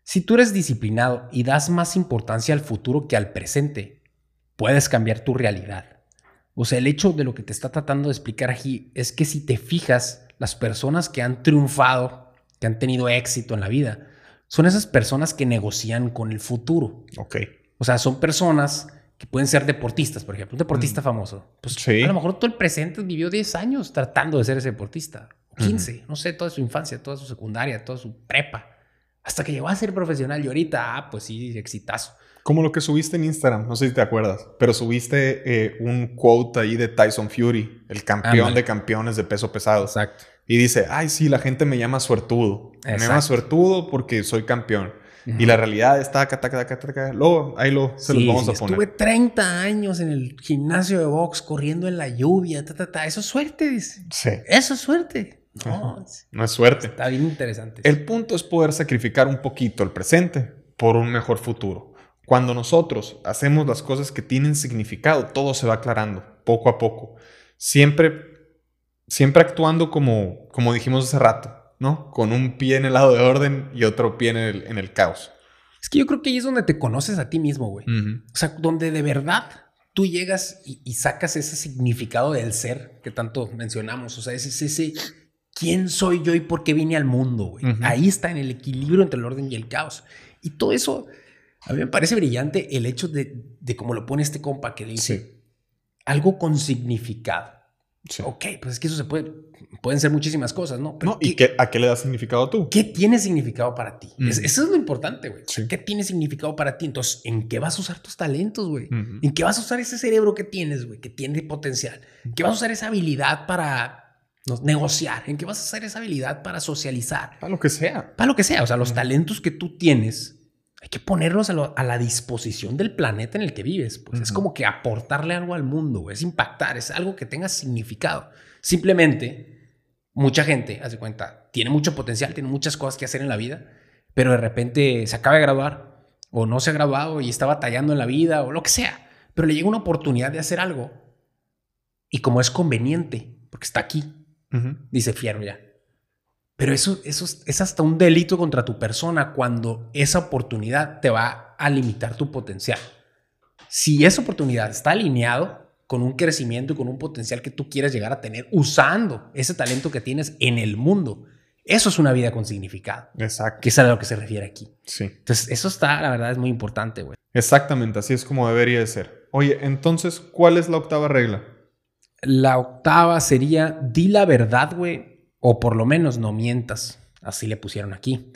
si tú eres disciplinado y das más importancia al futuro que al presente, puedes cambiar tu realidad. O sea, el hecho de lo que te está tratando de explicar aquí es que si te fijas, las personas que han triunfado, que han tenido éxito en la vida, son esas personas que negocian con el futuro. Ok. O sea, son personas que pueden ser deportistas, por ejemplo, un deportista mm. famoso. Pues a lo mejor todo el presente vivió 10 años tratando de ser ese deportista, 15, no sé, toda su infancia, toda su secundaria, toda su prepa, hasta que llegó a ser profesional y ahorita, ah, pues sí, exitazo. Como lo que subiste en Instagram, no sé si te acuerdas, pero subiste eh, un quote ahí de Tyson Fury, el campeón de campeones de peso pesado. Exacto. Y dice, ay, sí, la gente me llama suertudo. Me llama suertudo porque soy campeón. Y la realidad está acá, acá, acá, acá. Luego, ahí lo, se los vamos a poner. Estuve 30 años en el gimnasio de box corriendo en la lluvia. Ta, ta, ta. Eso es suerte, dice. Sí. Eso es suerte. No, no es suerte. Está bien interesante. El punto es poder sacrificar un poquito el presente por un mejor futuro. Cuando nosotros hacemos las cosas que tienen significado, todo se va aclarando poco a poco. Siempre siempre actuando como, como dijimos hace rato, ¿no? Con un pie en el lado de orden y otro pie en el, en el caos. Es que yo creo que ahí es donde te conoces a ti mismo, güey. O sea, donde de verdad tú llegas y, sacas ese significado del ser que tanto mencionamos. O sea, ese, ese quién soy yo y por qué vine al mundo, güey. Ahí está en el equilibrio entre el orden y el caos. Y todo eso, a mí me parece brillante el hecho de, de cómo lo pone este compa que dice algo con significado. Ok, pues es que eso se puede, pueden ser muchísimas cosas, ¿no? ¿y qué, a qué le das significado tú? ¿Qué tiene significado para ti? eso es lo importante, güey. ¿Qué tiene significado para ti? Entonces, ¿en qué vas a usar tus talentos, güey? ¿En qué vas a usar ese cerebro que tienes, güey? Que tiene potencial. ¿En qué vas a usar esa habilidad para negociar? ¿En qué vas a usar esa habilidad para socializar? Para lo que sea. Para lo que sea. O sea, los talentos que tú tienes hay que ponerlos a, la disposición del planeta en el que vives. Pues es como que aportarle algo al mundo, es impactar, es algo que tenga significado. Simplemente, mucha gente, hace cuenta, tiene mucho potencial, tiene muchas cosas que hacer en la vida, pero de repente se acaba de graduar o no se ha graduado y está batallando en la vida o lo que sea, pero le llega una oportunidad de hacer algo y como es conveniente, porque está aquí, dice Fierro ya pero eso, eso es hasta un delito contra tu persona cuando esa oportunidad te va a limitar tu potencial. Si esa oportunidad está alineado con un crecimiento y con un potencial que tú quieres llegar a tener usando ese talento que tienes en el mundo, eso es una vida con significado. Exacto. Que es a lo que se refiere aquí. Sí. Entonces, eso está, la verdad, es muy importante, güey. Exactamente, así es como debería de ser. Oye, entonces, ¿cuál es la octava regla? La octava sería, di la verdad, güey, o por lo menos no mientas. Así le pusieron aquí.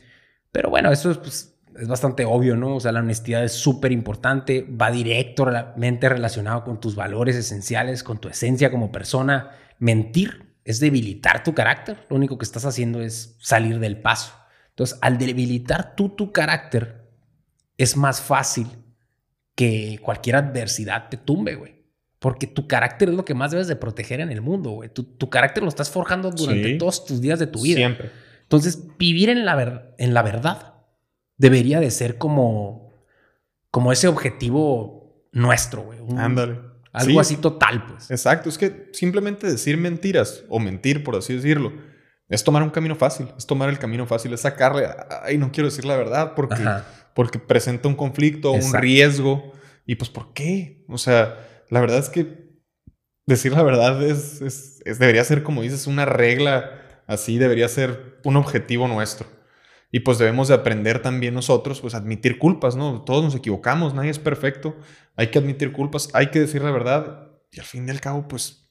Pero bueno, eso es, pues, es bastante obvio, ¿no? O sea, la honestidad es súper importante, va directamente relacionado con tus valores esenciales, con tu esencia como persona. Mentir es debilitar tu carácter. Lo único que estás haciendo es salir del paso. Entonces, al debilitar tú tu carácter, es más fácil que cualquier adversidad te tumbe, güey. Porque tu carácter es lo que más debes de proteger en el mundo, güey. Tu, carácter lo estás forjando durante todos tus días de tu vida. Siempre. Entonces, vivir en la, en la verdad debería de ser como, como ese objetivo nuestro, güey. Ándale. Algo así total, pues. Exacto. Es que simplemente decir mentiras o mentir, por así decirlo, es tomar un camino fácil. Es tomar el camino fácil. Es sacarle, ay, no quiero decir la verdad porque, porque presenta un conflicto, un riesgo. Y pues, ¿por qué? O sea la verdad es que decir la verdad es, debería ser, como dices, una regla así, debería ser un objetivo nuestro. Y pues debemos de aprender también nosotros, pues admitir culpas, ¿no? Todos nos equivocamos, nadie es perfecto, hay que admitir culpas, hay que decir la verdad y al fin y al cabo, pues,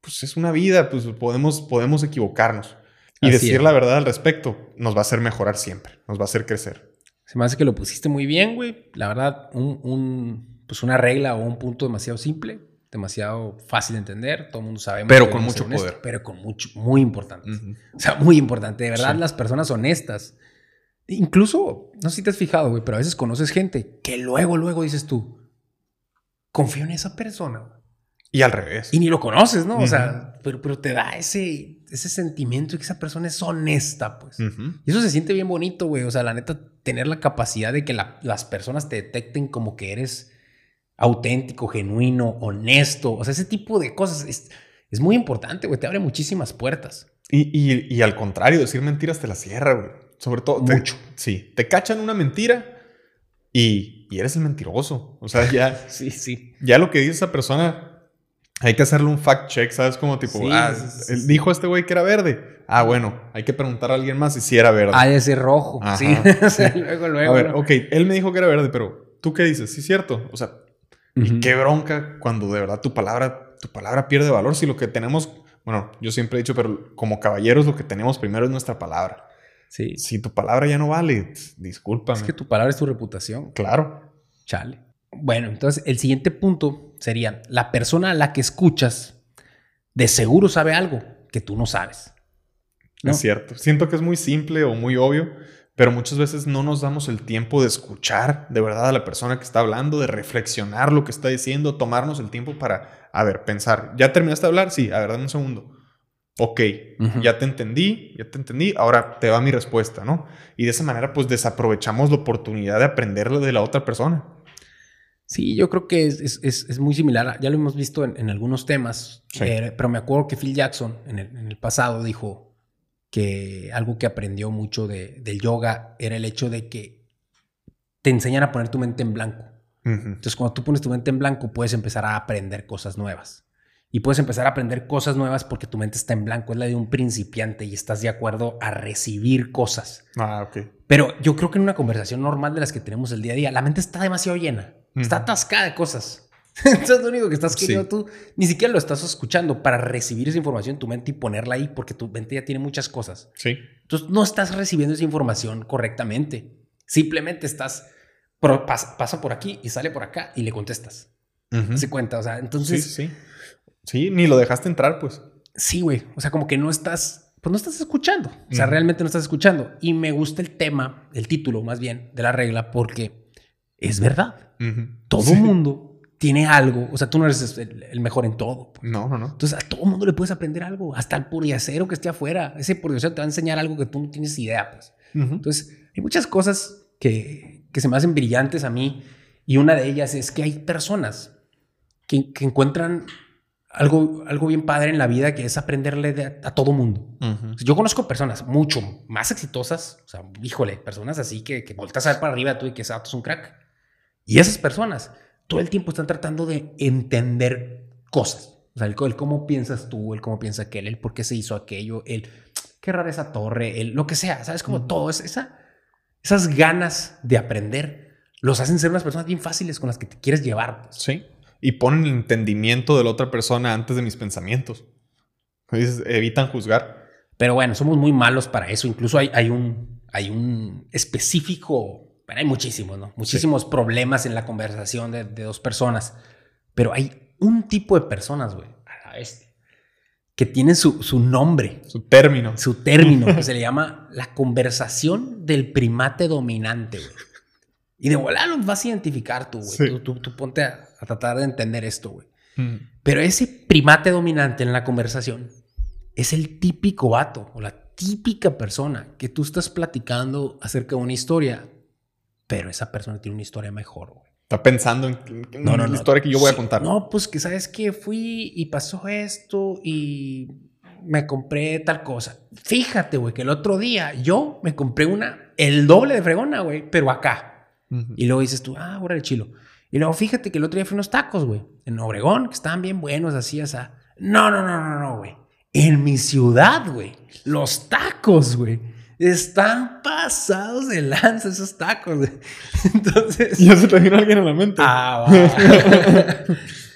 pues es una vida, pues podemos, podemos equivocarnos. Y decir la verdad al respecto nos va a hacer mejorar siempre, nos va a hacer crecer. Se me hace que lo pusiste muy bien, güey. La verdad, un pues una regla o un punto demasiado simple, demasiado fácil de entender, todo el mundo sabe. Pero con mucho poder. Pero con mucho, muy importante. O sea, muy importante. De verdad, las personas honestas. Incluso, no sé si te has fijado, güey, pero a veces conoces gente que luego, luego dices tú, confío en esa persona. Y al revés. Y ni lo conoces, ¿no? O sea, pero, pero te da ese, ese sentimiento de que esa persona es honesta, pues. Y eso se siente bien bonito, güey. O sea, la neta, tener la capacidad de que las personas te detecten como que eres auténtico, genuino, honesto. O sea, ese tipo de cosas es, es muy importante, güey. Te abre muchísimas puertas. Y, y, al contrario, decir mentiras te la cierra, güey. Sobre todo. Mucho. sí. Te cachan una mentira y, y, eres el mentiroso. O sea, ya. sí, sí. Ya lo que dice esa persona hay que hacerle un fact check, ¿sabes? Como tipo, ah, dijo este güey que era verde. Ah, bueno, hay que preguntar a alguien más si sí era verde. Ah, ese rojo. sí. luego, luego. A ver, ok, él me dijo que era verde, pero ¿tú qué dices? Sí, cierto. O sea, qué bronca cuando de verdad tu palabra, tu palabra pierde valor. Si lo que tenemos, bueno, yo siempre he dicho, pero como caballeros lo que tenemos primero es nuestra palabra. Sí. Si tu palabra ya no vale, discúlpame. Es que tu palabra es tu reputación. Claro. Chale. Bueno, entonces el siguiente punto sería, la persona a la que escuchas de seguro sabe algo que tú no sabes. Es cierto. Siento que es muy simple o muy obvio, pero muchas veces no nos damos el tiempo de escuchar de verdad a la persona que está hablando, de reflexionar lo que está diciendo, tomarnos el tiempo para, a ver, pensar, ¿ya terminaste de hablar? Sí, a ver, dame un segundo. Ok, ya te entendí, ya te entendí, ahora te va mi respuesta, ¿no? Y de esa manera pues desaprovechamos la oportunidad de aprenderle de la otra persona. Sí, yo creo que es, muy similar. Ya lo hemos visto en, algunos temas, eh, pero me acuerdo que Phil Jackson en el, pasado dijo que algo que aprendió mucho de, del yoga era el hecho de que te enseñan a poner tu mente en blanco. Entonces, cuando tú pones tu mente en blanco, puedes empezar a aprender cosas nuevas. Y puedes empezar a aprender cosas nuevas porque tu mente está en blanco, es la de un principiante y estás de acuerdo a recibir cosas. Ah, ok. Pero yo creo que en una conversación normal de las que tenemos el día a día, la mente está demasiado llena. Está atascada de cosas. Entonces lo único que estás queriendo tú, ni siquiera lo estás escuchando para recibir esa información en tu mente y ponerla ahí porque tu mente ya tiene muchas cosas. Sí. Entonces no estás recibiendo esa información correctamente. Simplemente estás, pasa, por aquí y sale por acá y le contestas. Se cuenta, o sea, entonces... Sí, sí. Sí, ni lo dejaste entrar, pues. Sí, güey. O sea, como que no estás, pues no estás escuchando. O sea, realmente no estás escuchando. Y me gusta el tema, el título más bien, de la regla porque es verdad. Todo mundo tiene algo. O sea, tú no eres el, mejor en todo. Pues. No, no, no. Entonces, a todo mundo le puedes aprender algo. Hasta el puriacero que esté afuera. Ese puriacero te va a enseñar algo que tú no tienes idea, pues. Entonces, hay muchas cosas que, que, se me hacen brillantes a mí. Y una de ellas es que hay personas que, que encuentran algo, algo bien padre en la vida que es aprenderle a, todo mundo. Yo conozco personas mucho más exitosas. O sea, híjole, personas así que, que volteas a ver para arriba tú y que es un crack. Y esas personas todo el tiempo están tratando de entender cosas. O sea, el, cómo piensas tú, el cómo piensa aquel, el por qué se hizo aquello, el qué rara esa torre, el lo que sea. ¿Sabes? Como todo, esa, esas ganas de aprender los hacen ser unas personas bien fáciles con las que te quieres llevar. Pues. Sí. Y ponen el entendimiento de la otra persona antes de mis pensamientos. Evitan juzgar. Pero bueno, somos muy malos para eso. Incluso hay, hay, un, hay un específico bueno, hay muchísimos, ¿no? Muchísimos problemas en la conversación de, dos personas. Pero hay un tipo de personas, güey, este, que tienen su, su, nombre. Su término. Su término, que se le llama la conversación del primate dominante, güey. Y de volar los vas a identificar tú, güey. Tú, tú, ponte a, tratar de entender esto, güey. Mm. Pero ese primate dominante en la conversación es el típico vato o la típica persona que tú estás platicando acerca de una historia pero esa persona tiene una historia mejor, güey. Está pensando en, una historia que yo voy a contar. No, pues que sabes que fui y pasó esto y me compré tal cosa. Fíjate, güey, que el otro día yo me compré una, el doble de fregona, güey, pero acá. Y luego dices tú, ah, ahora el chilo. Y luego fíjate que el otro día fui unos tacos, güey, en Obregón, que estaban bien buenos, así, así. No, no, no, no, no, güey. En mi ciudad, güey. Los tacos, güey están pasados de lanza esos tacos. Entonces. Ya se te vino alguien a la mente. Ah,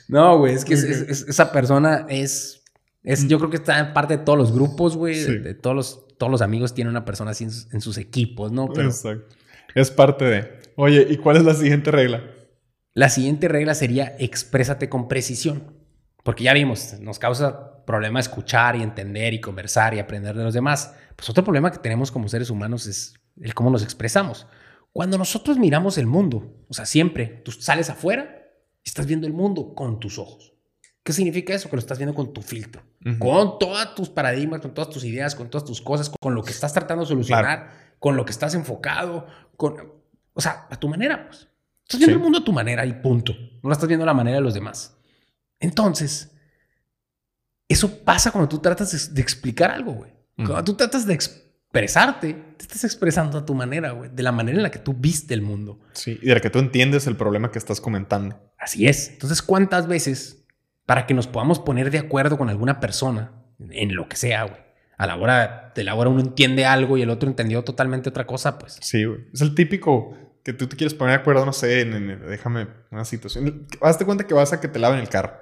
no, güey, es que esa persona es, es. Yo creo que está en parte de todos los grupos, güey. De, todos, los, todos los amigos tienen una persona así en, sus equipos, ¿no? Pero, Exacto. Es parte de. Oye, ¿y cuál es la siguiente regla? La siguiente regla sería exprésate con precisión. Porque ya vimos, nos causa problema escuchar y entender y conversar y aprender de los demás. Pues otro problema que tenemos como seres humanos es el cómo nos expresamos. Cuando nosotros miramos el mundo, o sea, siempre, tú sales afuera Estás viendo el mundo con tus ojos. ¿Qué significa eso? Que lo estás viendo con tu filtro, con todas tus paradigmas, con todas tus ideas, con todas tus cosas, con lo que estás tratando de solucionar, con lo que estás enfocado, con, o sea, a tu manera, pues. Estás viendo Sí. el mundo a tu manera y punto. No lo estás viendo a la manera de los demás. Entonces, eso pasa cuando tú tratas de, de explicar algo, güey. Cuando tú tratas de expresarte, te estás expresando a tu manera, güey, de la manera en la que tú viste el mundo. Sí, y de la que tú entiendes el problema que estás comentando. Así es. Entonces, ¿cuántas veces para que nos podamos poner de acuerdo con alguna persona en lo que sea, güey? A la hora de la hora uno entiende algo y el otro entendió totalmente otra cosa, pues. Sí, güey. Es el típico que tú te quieres poner de acuerdo, no sé, en, en- déjame una situación. Hazte cuenta que vas a que te laven el carro.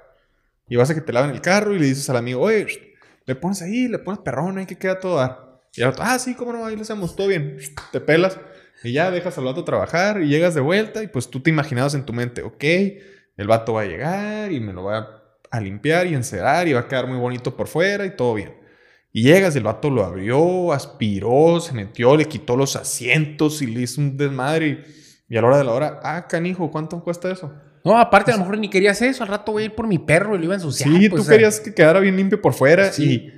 Y vas a que te laven el carro y le dices al amigo, oye, le pones ahí, le pones perrón ahí que queda todo dar. Y el otro, ah, sí, cómo no, ahí lo hacemos, todo bien. Te pelas y ya dejas al vato trabajar y llegas de vuelta y pues tú te imaginabas en tu mente, ok, el vato va a llegar y me lo va a limpiar y encerar y va a quedar muy bonito por fuera y todo bien. Y llegas, el vato lo abrió, aspiró, se metió, le quitó los asientos y le hizo un desmadre. Y, y a la hora de la hora, ah, canijo, ¿cuánto cuesta eso? No, aparte, a lo mejor ni querías eso. Al rato voy a ir por mi perro y lo iba a ensuciar. sí, pues, tú o sea, querías que quedara bien limpio por fuera Sí.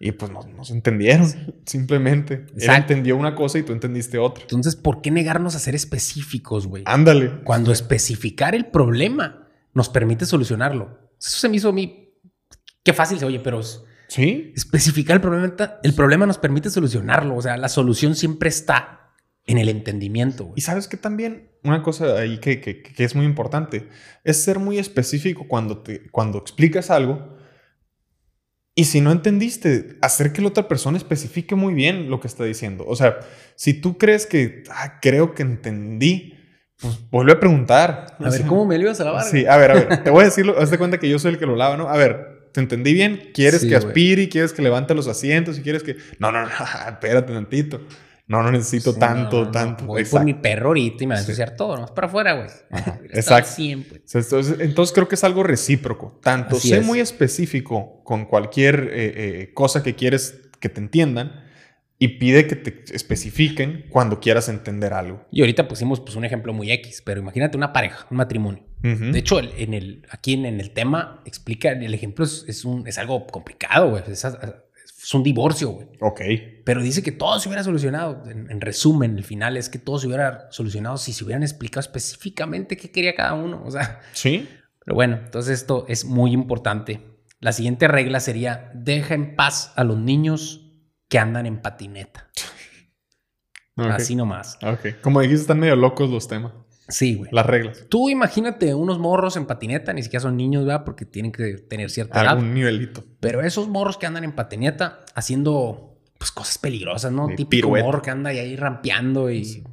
y, y pues no, no se entendieron, simplemente. Él entendió una cosa y tú entendiste otra. Entonces, ¿por qué negarnos a ser específicos, güey? Ándale. Cuando especificar el problema nos permite solucionarlo. Eso se me hizo a mí. Qué fácil se oye, pero Sí, especificar el problema, el problema nos permite solucionarlo. O sea, la solución siempre está en el entendimiento. güey. Y sabes que también una cosa ahí que, que- que es muy importante es ser muy específico cuando, te, cuando explicas algo. Y si no entendiste, hacer que la otra persona especifique muy bien lo que está diciendo. O sea, si tú crees que "Ah, creo que entendí, pues vuelve a preguntar. A ver, ¿cómo me lo ibas a lavar? Sí, a ver, a ver, te voy a decirlo, haz de cuenta que yo soy el que lo lava, ¿no? A ver, ¿te entendí bien? ¿Quieres Sí, que aspire y quieres que levante los asientos y quieres que... No, no, no, espérate tantito. No, no necesito Sí, tanto, no, no, tanto. Voy por Exacto. mi perro ahorita y me va a Sí. ensuciar todo, ¿no? Es para afuera, güey. Exacto. al 100. O sea, Entonces, entonces creo que es algo recíproco. Tanto Así sé es. muy específico con cualquier eh, eh, cosa que quieres que te entiendan y pide que te especifiquen cuando quieras entender algo. Y ahorita pusimos pues, un ejemplo muy X, pero imagínate una pareja, un matrimonio. De hecho, en el, aquí en, en el tema explica, el ejemplo es, es, un, es algo complicado, güey. Es, es un divorcio, güey. Ok. Pero dice que todo se hubiera solucionado. En, en resumen, el final es que todo se hubiera solucionado si se hubieran explicado específicamente qué quería cada uno. O sea, Sí. pero bueno, entonces esto es muy importante. La siguiente regla sería, deja en paz a los niños que andan en patineta. Ok. Así nomás. Ok. Como dijiste, están medio locos los temas. Sí, güey. Las reglas. Tú imagínate unos morros en patineta, ni siquiera son niños, ¿verdad? Porque tienen que tener cierta edad. Algún nivelito. Pero esos morros que andan en patineta haciendo pues cosas peligrosas, ¿no? De Típico pirueta. morro que anda ahí rampeando y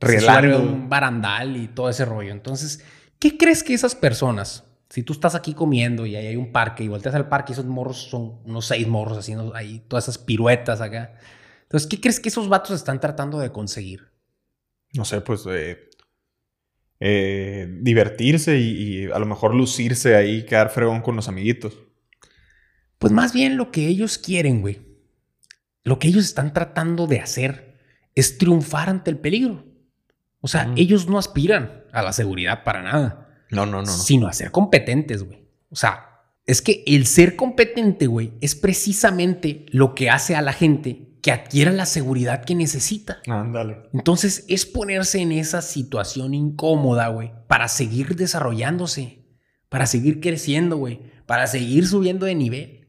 a un barandal y todo ese rollo. Entonces, ¿qué crees que esas personas, si tú estás aquí comiendo y ahí hay un parque y volteas al parque y esos morros son unos seis morros haciendo ahí todas esas piruetas acá? Entonces, ¿qué crees que esos vatos están tratando de conseguir? No sé, pues eh, eh, divertirse y, y a lo mejor lucirse ahí, quedar fregón con los amiguitos. Pues más bien lo que ellos quieren, güey. Lo que ellos están tratando de hacer es triunfar ante el peligro. O sea, Mm. ellos no aspiran a la seguridad para nada, No, no, no, no. sino a ser competentes, güey. O sea, es que el ser competente, güey, es precisamente lo que hace a la gente que adquiera la seguridad que necesita. Ándale. Entonces, es ponerse en esa situación incómoda, güey, para seguir desarrollándose, para seguir creciendo, güey, para seguir subiendo de nivel.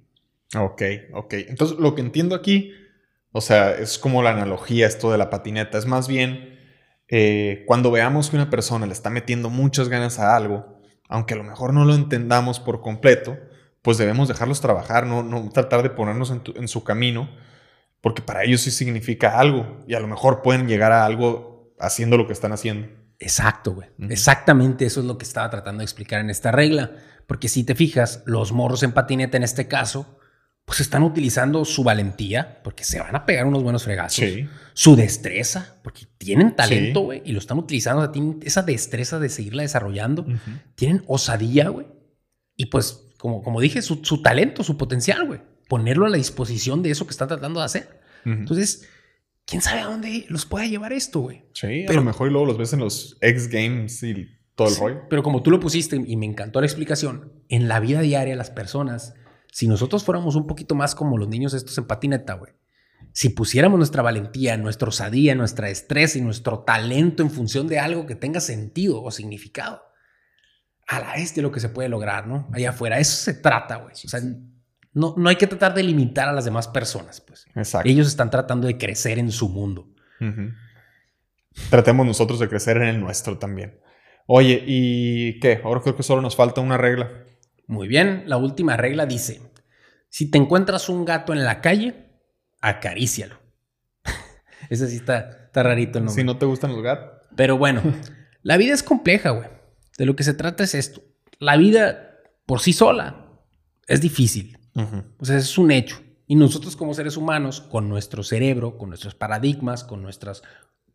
Ok, ok. Entonces, lo que entiendo aquí, o sea, es como la analogía esto de la patineta. Es más bien eh, cuando veamos que una persona le está metiendo muchas ganas a algo, aunque a lo mejor no lo entendamos por completo, pues debemos dejarlos trabajar, no, no tratar de ponernos en, tu- en su camino, porque para ellos sí significa algo y a lo mejor pueden llegar a algo haciendo lo que están haciendo. Exacto, güey. Exactamente eso es lo que estaba tratando de explicar en esta regla. Porque si te fijas, los morros en patineta en este caso, pues están utilizando su valentía, porque se van a pegar unos buenos fregazos. Sí. Su destreza, porque tienen talento, Sí. güey, y lo están utilizando. O sea, tienen esa destreza de seguirla desarrollando. Tienen osadía, güey. Y pues, como, como dije, su, su talento, su potencial, güey. Ponerlo a la disposición de eso que están tratando de hacer. Entonces, ¿quién sabe a dónde los puede llevar esto, güey? Sí, a lo mejor y luego los ves en los X Games y todo el rollo. Pero como tú lo pusiste y me encantó la explicación, en la vida diaria las personas, si nosotros fuéramos un poquito más como los niños estos en patineta, güey, si pusiéramos nuestra valentía, nuestra osadía, nuestra estrés y nuestro talento en función de algo que tenga sentido o significado, a la de lo que se puede lograr, ¿no? Allá afuera. Eso se trata, güey. O sea, no, no hay que tratar de limitar a las demás personas, pues. Exacto. Ellos están tratando de crecer en su mundo. Tratemos nosotros de crecer en el nuestro también. Oye, ¿y qué? Ahora creo que solo nos falta una regla. Muy bien, la última regla dice, si te encuentras un gato en la calle, acarícialo. Ese sí está, está rarito el nombre. Si no te gustan los gatos. Pero bueno, la vida es compleja, güey. De lo que se trata es esto. La vida por sí sola es difícil. O sea, es un hecho. Y nosotros como seres humanos, con nuestro cerebro, con nuestros paradigmas, con nuestras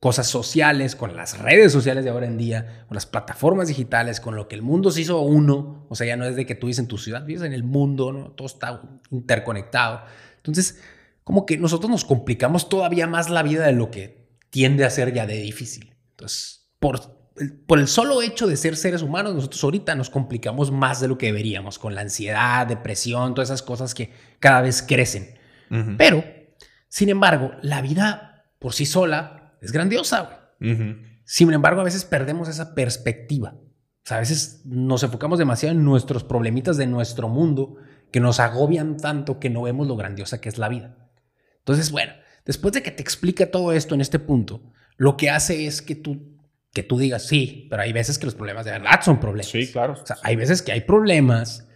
cosas sociales, con las redes sociales de ahora en día, con las plataformas digitales, con lo que el mundo se hizo uno, o sea, ya no es de que tú vives en tu ciudad, vives en el mundo, ¿no? todo está interconectado. Entonces, como que nosotros nos complicamos todavía más la vida de lo que tiende a ser ya de difícil. Entonces, por por el solo hecho de ser seres humanos, nosotros ahorita nos complicamos más de lo que deberíamos, con la ansiedad, depresión, todas esas cosas que cada vez crecen. Pero, sin embargo, la vida por sí sola es grandiosa. Sin embargo, a veces perdemos esa perspectiva. O sea, a veces nos enfocamos demasiado en nuestros problemitas de nuestro mundo que nos agobian tanto que no vemos lo grandiosa que es la vida. Entonces, bueno, después de que te explica todo esto en este punto, lo que hace es que tú que tú digas, sí, pero hay veces que los problemas de verdad son problemas. Sí, claro. O sea, hay veces que hay problemas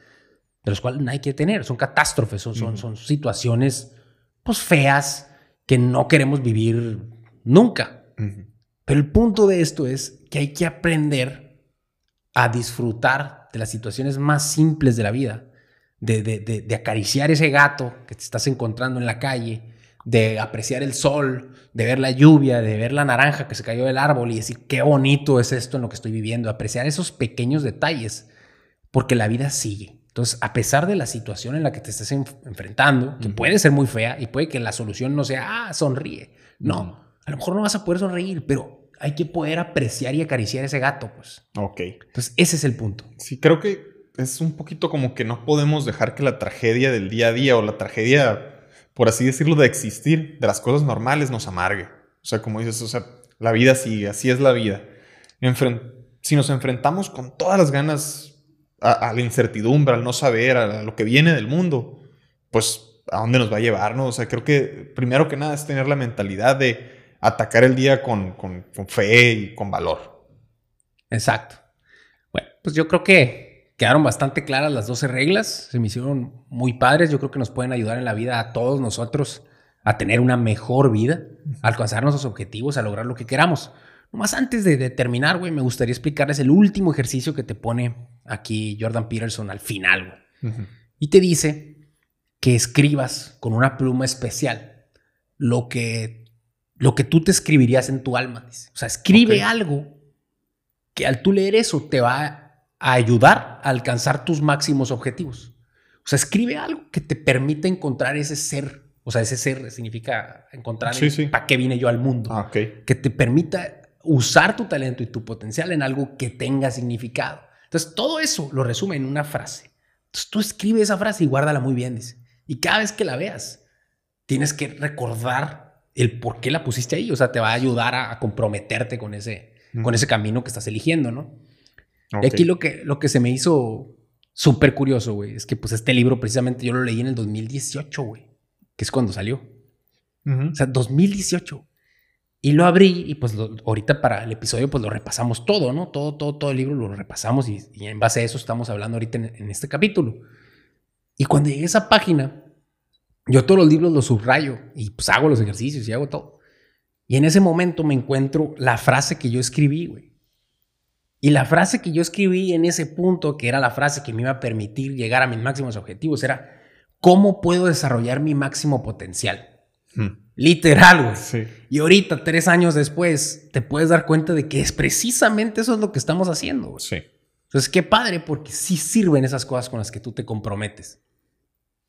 de los cuales no hay que tener, son catástrofes, son, son, son situaciones pues feas que no queremos vivir nunca. Pero el punto de esto es que hay que aprender a disfrutar de las situaciones más simples de la vida, de, de, de acariciar ese gato que te estás encontrando en la calle, de apreciar el sol, de ver la lluvia, de ver la naranja que se cayó del árbol y decir qué bonito es esto en lo que estoy viviendo, apreciar esos pequeños detalles, porque la vida sigue. Entonces, a pesar de la situación en la que te estés enfrentando, que puede ser muy fea y puede que la solución no sea, ah, sonríe. No, a lo mejor no vas a poder sonreír, pero hay que poder apreciar y acariciar ese gato, pues. Ok. Entonces, ese es el punto. Sí, creo que es un poquito como que no podemos dejar que la tragedia del día a día o la tragedia por así decirlo, de existir, de las cosas normales, nos amargue. O sea, como dices, o sea, la vida sigue, así es la vida. si nos enfrentamos con todas las ganas a, la incertidumbre, al no saber, a, lo que viene del mundo, pues a dónde nos va a llevar, ¿no? O sea, creo que primero que nada es tener la mentalidad de atacar el día con, con fe y con valor. Exacto. Bueno, pues yo creo que quedaron bastante claras las 12 reglas, se me hicieron muy padres, yo creo que nos pueden ayudar en la vida a todos nosotros a tener una mejor vida, a alcanzar nuestros objetivos, a lograr lo que queramos. Nomás antes de, terminar, güey, me gustaría explicarles el último ejercicio que te pone aquí Jordan Peterson al final, güey. Y te dice que escribas con una pluma especial lo que, lo que tú te escribirías en tu alma. O sea, escribe algo que al tú leer eso te va a ayudar a alcanzar tus máximos objetivos. O sea, escribe algo que te permita encontrar ese ser. O sea, ese ser significa encontrar para qué vine yo al mundo. Ah, Que te permita usar tu talento y tu potencial en algo que tenga significado. Entonces, todo eso lo resume en una frase. Entonces, tú escribe esa frase y guárdala muy bien, dice. Y cada vez que la veas, tienes que recordar el por qué la pusiste ahí. O sea, te va a ayudar a, comprometerte con ese, con ese camino que estás eligiendo, ¿no? Y aquí lo que, lo que se me hizo súper curioso, güey, es que pues este libro precisamente yo lo leí en el 2018, güey, que es cuando salió. O sea, 2018. Y lo abrí y pues ahorita para el episodio pues lo repasamos todo, ¿no? Todo, todo, todo el libro lo repasamos y, en base a eso estamos hablando ahorita en, este capítulo. Y cuando llegué a esa página, yo todos los libros los subrayo y pues hago los ejercicios y hago todo. Y en ese momento me encuentro la frase que yo escribí, güey. Y la frase que yo escribí en ese punto, que era la frase que me iba a permitir llegar a mis máximos objetivos, era, ¿cómo puedo desarrollar mi máximo potencial? Hmm. Literal, güey. Y ahorita, tres años después, te puedes dar cuenta de que es precisamente eso es lo que estamos haciendo. Güey. Sí. Entonces, qué padre, porque sí sirven esas cosas con las que tú te comprometes.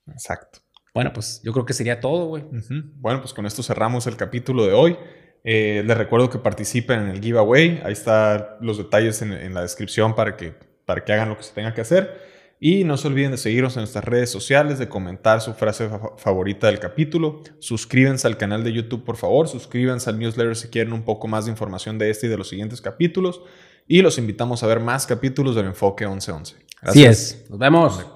Exacto. Bueno, pues yo creo que sería todo, güey. Bueno, pues con esto cerramos el capítulo de hoy. Eh, les recuerdo que participen en el giveaway. Ahí están los detalles en, en, la descripción para que, para que hagan lo que se tenga que hacer. Y no se olviden de seguirnos en nuestras redes sociales, de comentar su frase favorita del capítulo. Suscríbanse al canal de YouTube, por favor. Suscríbanse al newsletter si quieren un poco más de información de este y de los siguientes capítulos. Y los invitamos a ver más capítulos del Enfoque 1111. Así es. Nos vemos.